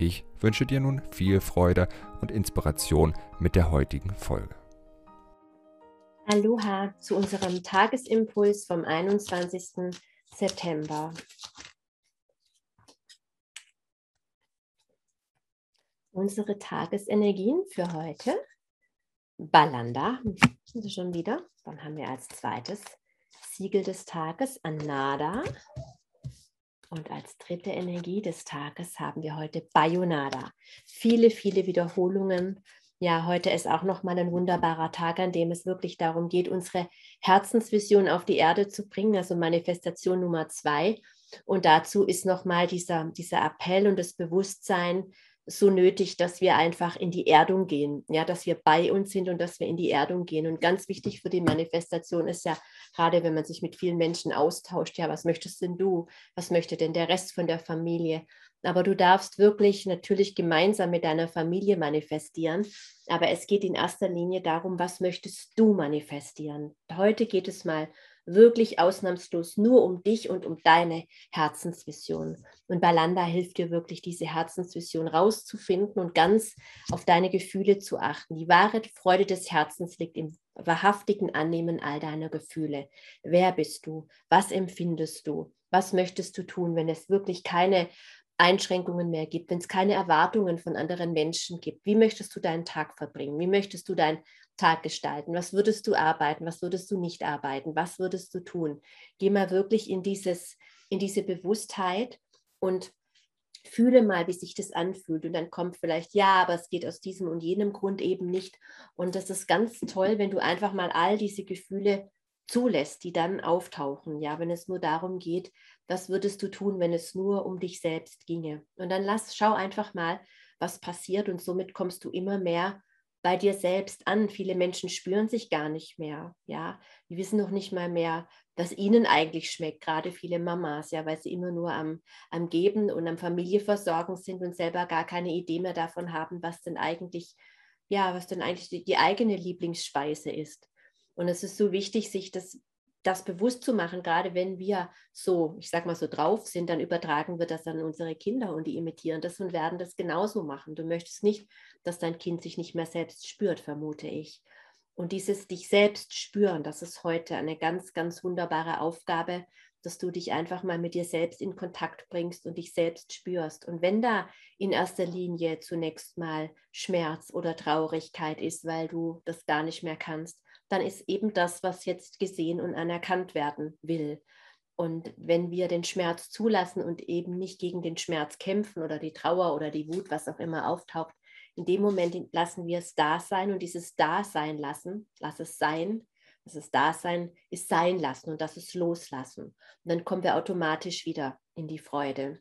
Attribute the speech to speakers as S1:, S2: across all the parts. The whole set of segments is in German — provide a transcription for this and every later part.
S1: Ich wünsche dir nun viel Freude und Inspiration mit der heutigen Folge.
S2: Aloha zu unserem Tagesimpuls vom 21. September. Unsere Tagesenergien für heute. Balanda, schon wieder? Dann haben wir als zweites Siegel des Tages Anada. Und als dritte Energie des Tages haben wir heute Bayonada. Viele, viele Wiederholungen. Ja, heute ist auch noch mal ein wunderbarer Tag, an dem es wirklich darum geht, unsere Herzensvision auf die Erde zu bringen, also Manifestation Nummer zwei. Und dazu ist noch mal dieser, dieser Appell und das Bewusstsein, so nötig, dass wir einfach in die Erdung gehen, ja, dass wir bei uns sind und dass wir in die Erdung gehen. Und ganz wichtig für die Manifestation ist ja, gerade wenn man sich mit vielen Menschen austauscht, ja, was möchtest denn du? Was möchte denn der Rest von der Familie? Aber du darfst wirklich natürlich gemeinsam mit deiner Familie manifestieren. Aber es geht in erster Linie darum, was möchtest du manifestieren? Heute geht es mal wirklich ausnahmslos nur um dich und um deine Herzensvision. Und Balanda hilft dir wirklich, diese Herzensvision rauszufinden und ganz auf deine Gefühle zu achten. Die wahre Freude des Herzens liegt im wahrhaftigen Annehmen all deiner Gefühle. Wer bist du? Was empfindest du? Was möchtest du tun, wenn es wirklich keine Einschränkungen mehr gibt, wenn es keine Erwartungen von anderen Menschen gibt? Wie möchtest du deinen Tag verbringen? Wie möchtest du dein Tag gestalten? Was würdest du arbeiten? Was würdest du nicht arbeiten? Was würdest du tun? Geh mal wirklich in, dieses, in diese Bewusstheit und fühle mal, wie sich das anfühlt. Und dann kommt vielleicht, ja, aber es geht aus diesem und jenem Grund eben nicht. Und das ist ganz toll, wenn du einfach mal all diese Gefühle zulässt, die dann auftauchen. Ja, wenn es nur darum geht, was würdest du tun, wenn es nur um dich selbst ginge? Und dann lass, schau einfach mal, was passiert und somit kommst du immer mehr bei dir selbst an. Viele Menschen spüren sich gar nicht mehr, ja. Die wissen noch nicht mal mehr, was ihnen eigentlich schmeckt, gerade viele Mamas, ja, weil sie immer nur am, am Geben und am Familieversorgen sind und selber gar keine Idee mehr davon haben, was denn eigentlich, ja, was denn eigentlich die, die eigene Lieblingsspeise ist. Und es ist so wichtig, sich das das bewusst zu machen, gerade wenn wir so, ich sag mal so drauf sind, dann übertragen wir das an unsere Kinder und die imitieren das und werden das genauso machen. Du möchtest nicht, dass dein Kind sich nicht mehr selbst spürt, vermute ich. Und dieses dich selbst spüren, das ist heute eine ganz, ganz wunderbare Aufgabe, dass du dich einfach mal mit dir selbst in Kontakt bringst und dich selbst spürst. Und wenn da in erster Linie zunächst mal Schmerz oder Traurigkeit ist, weil du das gar nicht mehr kannst, dann ist eben das, was jetzt gesehen und anerkannt werden will. Und wenn wir den Schmerz zulassen und eben nicht gegen den Schmerz kämpfen oder die Trauer oder die Wut, was auch immer auftaucht, in dem Moment lassen wir es da sein und dieses Dasein lassen, lass es sein, das ist Dasein ist sein lassen und das ist loslassen. Und dann kommen wir automatisch wieder in die Freude.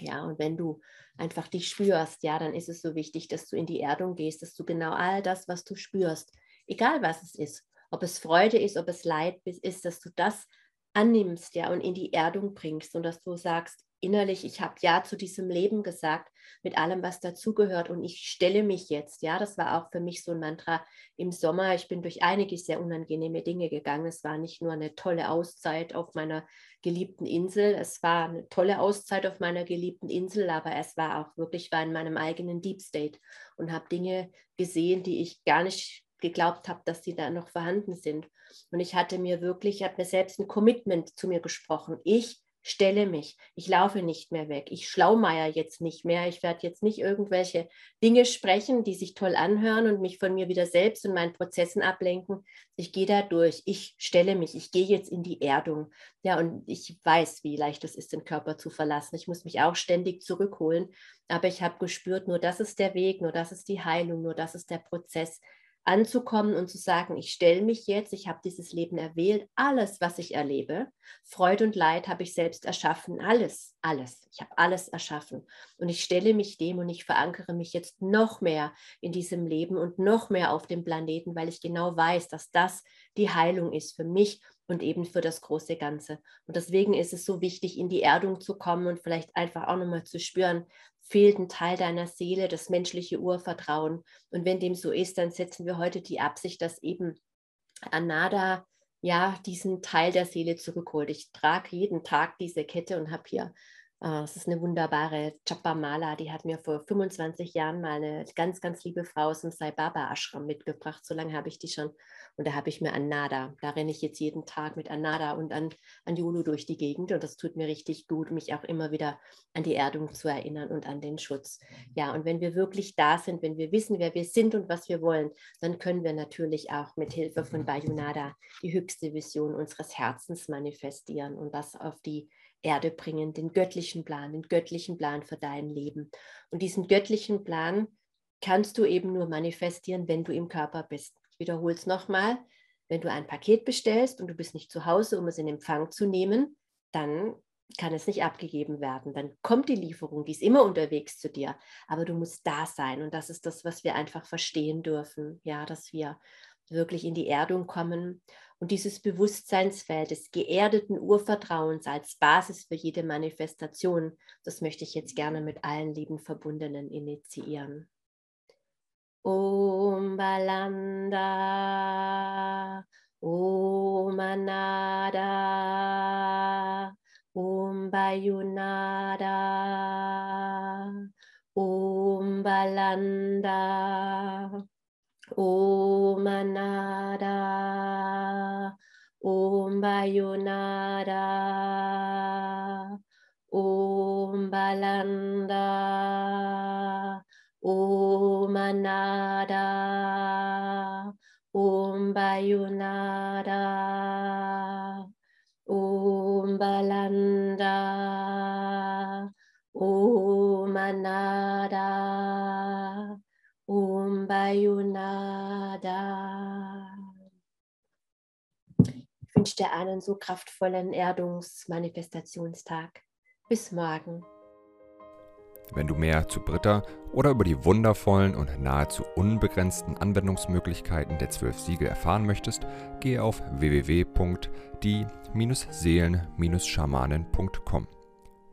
S2: Ja, und wenn du einfach dich spürst, ja, dann ist es so wichtig, dass du in die Erdung gehst, dass du genau all das, was du spürst, egal was es ist, ob es Freude ist, ob es Leid ist, dass du das annimmst, ja, und in die Erdung bringst und dass du sagst, innerlich, ich habe Ja zu diesem Leben gesagt, mit allem, was dazugehört und ich stelle mich jetzt, ja, das war auch für mich so ein Mantra im Sommer. Ich bin durch einige sehr unangenehme Dinge gegangen. Es war nicht nur eine tolle Auszeit auf meiner geliebten Insel, es war eine tolle Auszeit auf meiner geliebten Insel, aber es war auch wirklich, war in meinem eigenen Deep State und habe Dinge gesehen, die ich gar nicht geglaubt habe, dass die da noch vorhanden sind. Und ich hatte mir wirklich, ich habe mir selbst ein Commitment zu mir gesprochen. Ich stelle mich, ich laufe nicht mehr weg, ich schlaumeier jetzt nicht mehr, ich werde jetzt nicht irgendwelche Dinge sprechen, die sich toll anhören und mich von mir wieder selbst und meinen Prozessen ablenken. Ich gehe da durch, ich stelle mich, ich gehe jetzt in die Erdung. Ja, und ich weiß, wie leicht es ist, den Körper zu verlassen. Ich muss mich auch ständig zurückholen, aber ich habe gespürt, nur das ist der Weg, nur das ist die Heilung, nur das ist der Prozess, anzukommen und zu sagen, ich stelle mich jetzt, ich habe dieses Leben erwählt, alles, was ich erlebe, Freude und Leid habe ich selbst erschaffen, alles, alles, ich habe alles erschaffen. Und ich stelle mich dem und ich verankere mich jetzt noch mehr in diesem Leben und noch mehr auf dem Planeten, weil ich genau weiß, dass das die Heilung ist für mich und eben für das große Ganze. Und deswegen ist es so wichtig, in die Erdung zu kommen und vielleicht einfach auch nochmal zu spüren, fehlt ein Teil deiner Seele, das menschliche Urvertrauen. Und wenn dem so ist, dann setzen wir heute die Absicht, dass eben Anada ja diesen Teil der Seele zurückholt. Ich trage jeden Tag diese Kette und habe hier es ist eine wunderbare Chapamala, die hat mir vor 25 Jahren mal eine ganz, ganz liebe Frau aus dem Sai Baba Ashram mitgebracht. So lange habe ich die schon. Und da habe ich mir Anada. Da renne ich jetzt jeden Tag mit Anada und an, an Yulu durch die Gegend. Und das tut mir richtig gut, mich auch immer wieder an die Erdung zu erinnern und an den Schutz. Ja, und wenn wir wirklich da sind, wenn wir wissen, wer wir sind und was wir wollen, dann können wir natürlich auch mit Hilfe von Bayunada die höchste Vision unseres Herzens manifestieren und das auf die Erde bringen, den göttlichen Plan, den göttlichen Plan für dein Leben. Und diesen göttlichen Plan kannst du eben nur manifestieren, wenn du im Körper bist. Ich wiederhole es nochmal. Wenn du ein Paket bestellst und du bist nicht zu Hause, um es in Empfang zu nehmen, dann kann es nicht abgegeben werden. Dann kommt die Lieferung, die ist immer unterwegs zu dir, aber du musst da sein. Und das ist das, was wir einfach verstehen dürfen, ja, dass wir wirklich in die Erdung kommen und dieses Bewusstseinsfeld des geerdeten Urvertrauens als Basis für jede Manifestation, das möchte ich jetzt gerne mit allen lieben Verbundenen initiieren. Om Balanda, Om Anada, Om Bayunada, Om Balanda. Om Anada, Om Bayonada, Om Balanda, Om Anada, Om Bayonada, Om Balanda, Om Anada. Om Bayunada. Ich wünsche dir einen so kraftvollen Erdungsmanifestationstag. Bis morgen.
S1: Wenn du mehr zu Britta oder über die wundervollen und nahezu unbegrenzten Anwendungsmöglichkeiten der zwölf Siegel erfahren möchtest, gehe auf www.die-seelen-schamanen.com.